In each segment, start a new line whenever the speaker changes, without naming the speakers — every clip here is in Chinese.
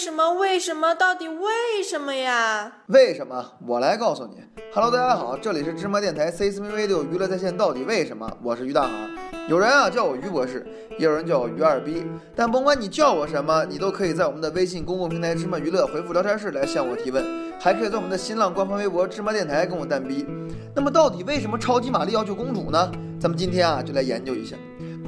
什么？为什么？到底为什么呀？
为什么？我来告诉你。Hello，大家好，这里是芝麻电台 C S M Radio 娱乐在线。到底为什么？我是于大航。有人啊叫我于博士，也有人叫我于二逼。但甭管你叫我什么，你都可以在我们的微信公共平台芝麻娱乐回复聊天室来向我提问，还可以在我们的新浪官方微博芝麻电台跟我单逼。那么到底为什么超级玛丽要救公主呢？咱们今天啊就来研究一下。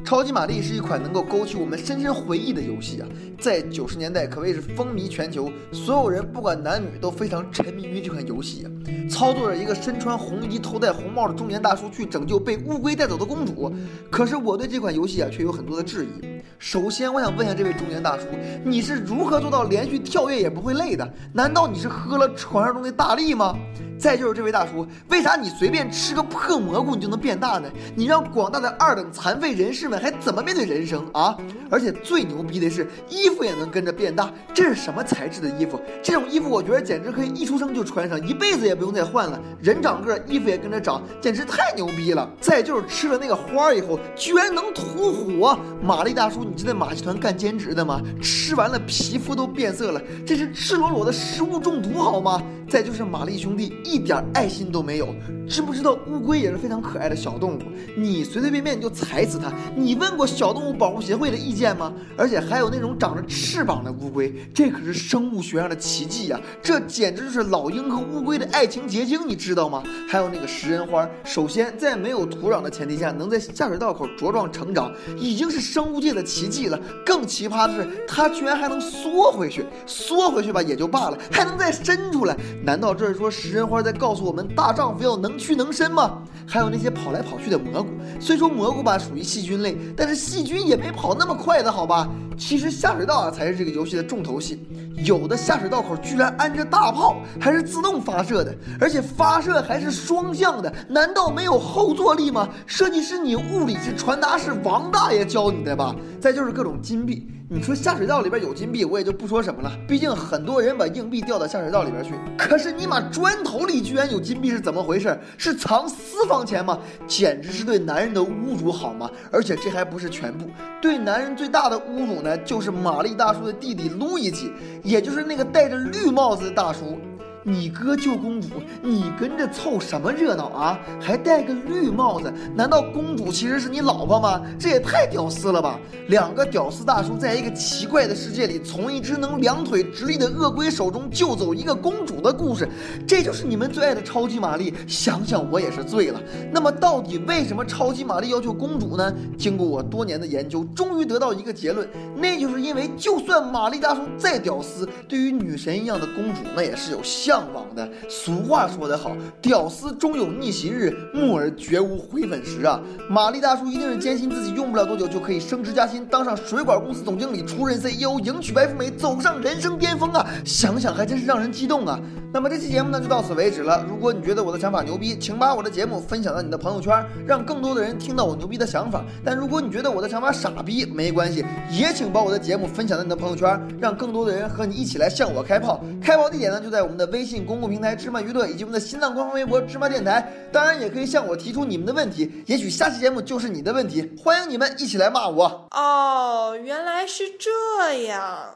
超级玛丽是一款能够勾起我们深深回忆的游戏啊，在九十年代可谓是风靡全球，所有人不管男女都非常沉迷于这款游戏。操作着一个身穿红衣、头戴红帽的中年大叔去拯救被乌龟带走的公主。可是我对这款游戏啊却有很多的质疑。首先，我想问一下这位中年大叔，你是如何做到连续跳跃也不会累的？难道你是喝了传说中的大力吗？再就是这位大叔，为啥你随便吃个破蘑菇你就能变大呢？你让广大的二等残废人士们还怎么面对人生啊？而且最牛逼的是，衣服也能跟着变大，这是什么材质的衣服？这种衣服我觉得简直可以一出生就穿上，一辈子也不用再换了。人长个，衣服也跟着长，简直太牛逼了。再就是吃了那个花儿以后，居然能吐火！玛丽大叔，你是在马戏团干兼职的吗？吃完了皮肤都变色了，这是赤裸裸的食物中毒好吗？再就是玛丽兄弟。一点爱心都没有，知不知道乌龟也是非常可爱的小动物？你随随便便就踩死它，你问过小动物保护协会的意见吗？而且还有那种长着翅膀的乌龟，这可是生物学上的奇迹呀！这简直就是老鹰和乌龟的爱情结晶，你知道吗？还有那个食人花，首先在没有土壤的前提下，能在下水道口茁壮成长，已经是生物界的奇迹了。更奇葩的是，它居然还能缩回去，缩回去吧也就罢了，还能再伸出来。难道这是说食人花？在告诉我们，大丈夫要能屈能伸吗？还有那些跑来跑去的蘑菇，虽说蘑菇吧属于细菌类，但是细菌也没跑那么快的好吧？其实下水道啊才是这个游戏的重头戏，有的下水道口居然安着大炮，还是自动发射的，而且发射还是双向的，难道没有后坐力吗？设计师，你物理是传达是王大爷教你的吧？再就是各种金币。你说下水道里边有金币，我也就不说什么了。毕竟很多人把硬币掉到下水道里边去。可是你妈砖头里居然有金币是怎么回事？是藏私房钱吗？简直是对男人的侮辱好吗？而且这还不是全部，对男人最大的侮辱呢，就是玛丽大叔的弟弟路易吉，也就是那个戴着绿帽子的大叔。你哥救公主，你跟着凑什么热闹啊？还戴个绿帽子？难道公主其实是你老婆吗？这也太屌丝了吧！两个屌丝大叔在一个奇怪的世界里，从一只能两腿直立的鳄龟手中救走一个公主的故事，这就是你们最爱的超级玛丽。想想我也是醉了。那么到底为什么超级玛丽要救公主呢？经过我多年的研究，终于得到一个结论，那就是因为就算玛丽大叔再屌丝，对于女神一样的公主，那也是有相。向往的俗话说得好，屌丝终有逆袭日，木耳绝无回粉时啊！玛丽大叔一定是坚信自己用不了多久就可以升职加薪，当上水管公司总经理，出任 CEO，迎娶白富美，走上人生巅峰啊！想想还真是让人激动啊！那么这期节目呢就到此为止了。如果你觉得我的想法牛逼，请把我的节目分享到你的朋友圈，让更多的人听到我牛逼的想法。但如果你觉得我的想法傻逼，没关系，也请把我的节目分享到你的朋友圈，让更多的人和你一起来向我开炮。开炮地点呢就在我们的微。信公共平台芝麻娱乐以及我们的新浪官方微博芝麻电台，当然也可以向我提出你们的问题，也许下期节目就是你的问题，欢迎你们一起来骂我。
哦，原来是这样。